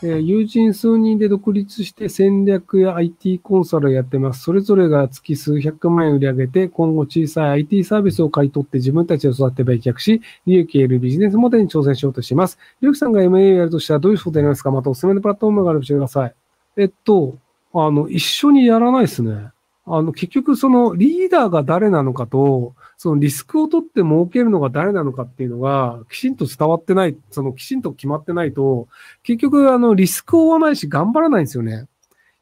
えー、友人数人で独立して戦略や IT コンサルをやってます。それぞれが月数百万円売り上げて、今後小さい IT サービスを買い取って自分たちを育て売却し、利益を得るビジネスモデルに挑戦しようとしています。りゅうきさんが MA をやるとしたらどういうことになりますかまたおすすめのプラットフォームがあれば教えてください。えっと、あの、一緒にやらないですね。あの、結局そのリーダーが誰なのかと、そのリスクを取って儲けるのが誰なのかっていうのが、きちんと伝わってない、そのきちんと決まってないと、結局あの、リスクを負わないし頑張らないんですよね。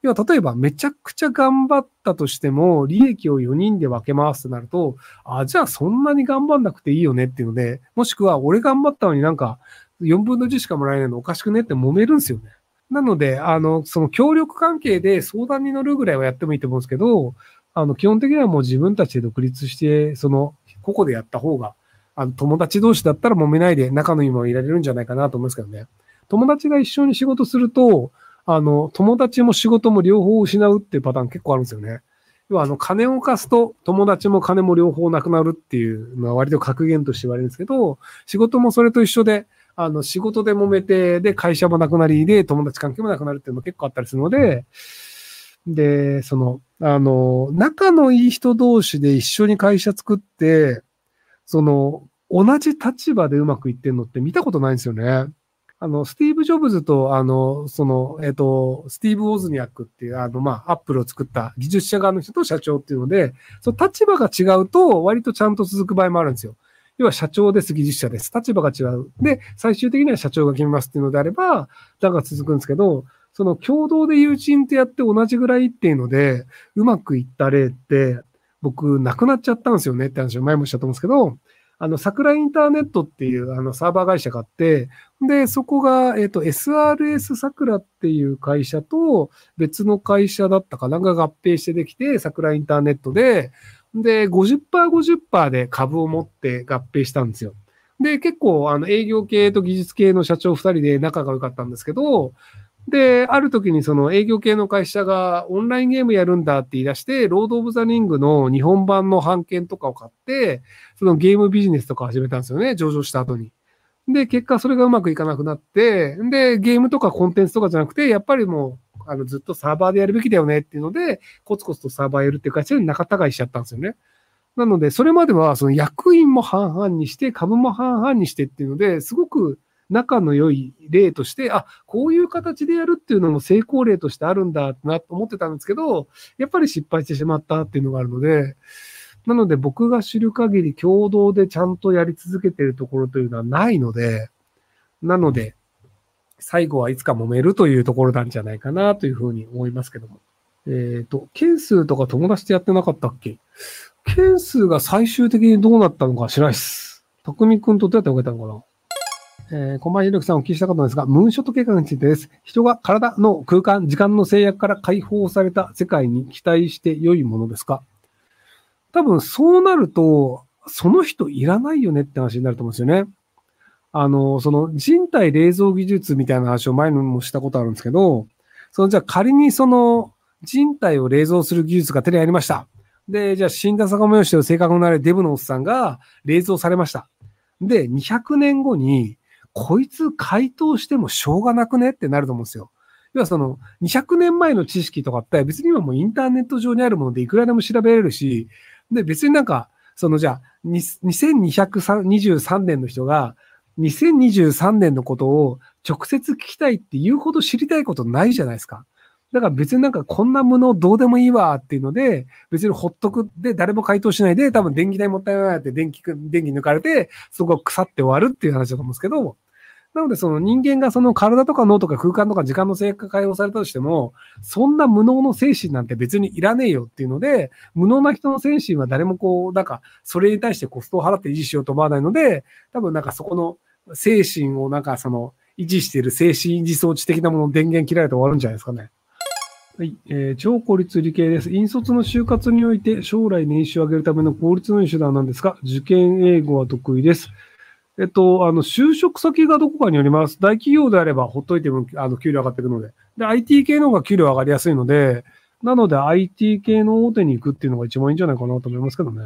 要は、例えばめちゃくちゃ頑張ったとしても、利益を4人で分けますとなると、あ、じゃあそんなに頑張んなくていいよねっていうので、もしくは俺頑張ったのになんか4分の10しかもらえないのおかしくねって揉めるんですよね。なので、あの、その協力関係で相談に乗るぐらいはやってもいいと思うんですけど、あの、基本的にはもう自分たちで独立して、その、個々でやった方が、あの、友達同士だったら揉めないで仲のいいままいられるんじゃないかなと思いますけどね。友達が一緒に仕事すると、あの、友達も仕事も両方失うっていうパターン結構あるんですよね。要は、あの、金を貸すと友達も金も両方なくなるっていうのは割と格言として言われるんですけど、仕事もそれと一緒で、あの、仕事で揉めて、で、会社もなくなり、で、友達関係もなくなるっていうのも結構あったりするので、で、その、あの、仲のいい人同士で一緒に会社作って、その、同じ立場でうまくいってんのって見たことないんですよね。あの、スティーブ・ジョブズと、あの、その、えっ、と、スティーブ・オズニアックっていう、あの、まあ、アップルを作った技術者側の人と社長っていうので、その立場が違うと、割とちゃんと続く場合もあるんですよ。要は社長です、技術者です。立場が違う。で、最終的には社長が決めますっていうのであれば、だが続くんですけど、その共同で友人とやって同じぐらいっていうので、うまくいった例って、僕、なくなっちゃったんですよねって話を前もしたと思うんですけど、あの、桜インターネットっていうあのサーバー会社があって、で、そこが、えっ、と、SRS 桜っていう会社と別の会社だったかなんか合併してできて、桜インターネットで、で、50%、50%で株を持って合併したんですよ。で、結構、あの、営業系と技術系の社長2人で仲が良かったんですけど、で、ある時にその営業系の会社がオンラインゲームやるんだって言い出して、ロード・オブ・ザ・リングの日本版の版権とかを買って、そのゲームビジネスとか始めたんですよね、上場した後に。で、結果それがうまくいかなくなって、で、ゲームとかコンテンツとかじゃなくて、やっぱりもう、あの、ずっとサーバーでやるべきだよねっていうので、コツコツとサーバーやるっていう会社に仲違いしちゃったんですよね。なので、それまでは、その役員も半々にして、株も半々にしてっていうので、すごく仲の良い例として、あ、こういう形でやるっていうのも成功例としてあるんだなと思ってたんですけど、やっぱり失敗してしまったっていうのがあるので、なので僕が知る限り共同でちゃんとやり続けてるところというのはないので、なので、最後はいつか揉めるというところなんじゃないかなというふうに思いますけども。えっ、ー、と、件数とか友達とやってなかったっけ？件数が最終的にどうなったのか知らないっす。匠くんとどうやって分けたのかな？えー、小林力さんお聞きしたかったんですが、ムーンショット計画についてです。人が体の空間、時間の制約から解放された世界に期待して良いものですか？多分そうなると、その人いらないよねって話になると思うんですよね。あの、その人体冷蔵技術みたいな話を前にもしたことあるんですけど、そのじゃあ仮にその人体を冷蔵する技術が手に入りました。で、じゃあ死んだ坂本義を正確になるデブのおっさんが冷蔵されました。で、200年後にこいつ回答してもしょうがなくねってなると思うんですよ。要はその、200年前の知識とかって別に今もうインターネット上にあるものでいくらでも調べれるし、で、別になんか、そのじゃあ、2223年の人が、2023年のことを直接聞きたいって言うほど知りたいことないじゃないですか。だから別になんかこんなものどうでもいいわっていうので、別にほっとくで誰も回答しないで、多分電気代もったいないって電気、電気抜かれて、そこ腐って終わるっていう話だと思うんですけど、なので、その人間がその体とか脳とか空間とか時間の制約が解放されたとしても、そんな無能の精神なんて別にいらねえよっていうので、無能な人の精神は誰もこう、なんか、それに対してコストを払って維持しようと思わないので、多分なんかそこの精神をなんかその、維持している精神維持装置的なものの電源切られて終わるんじゃないですかね。はい、えー、超効率理系です。引率の就活において将来年収を上げるための効率のいい手段なんですが、受験英語は得意です。えっと、あの、就職先がどこかによります。大企業であれば、ほっといても、あの、給料上がっていくので。で、IT 系の方が給料上がりやすいので、なので IT 系の大手に行くっていうのが一番いいんじゃないかなと思いますけどね。